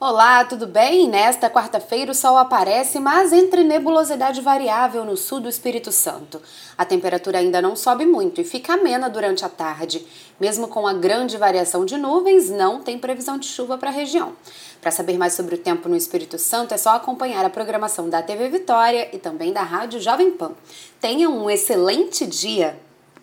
Olá, tudo bem? Nesta quarta-feira o sol aparece, mas entre nebulosidade variável no sul do Espírito Santo. A temperatura ainda não sobe muito e fica amena durante a tarde. Mesmo com a grande variação de nuvens, não tem previsão de chuva para a região. Para saber mais sobre o tempo no Espírito Santo, é só acompanhar a programação da TV Vitória e também da Rádio Jovem Pan. Tenha um excelente dia!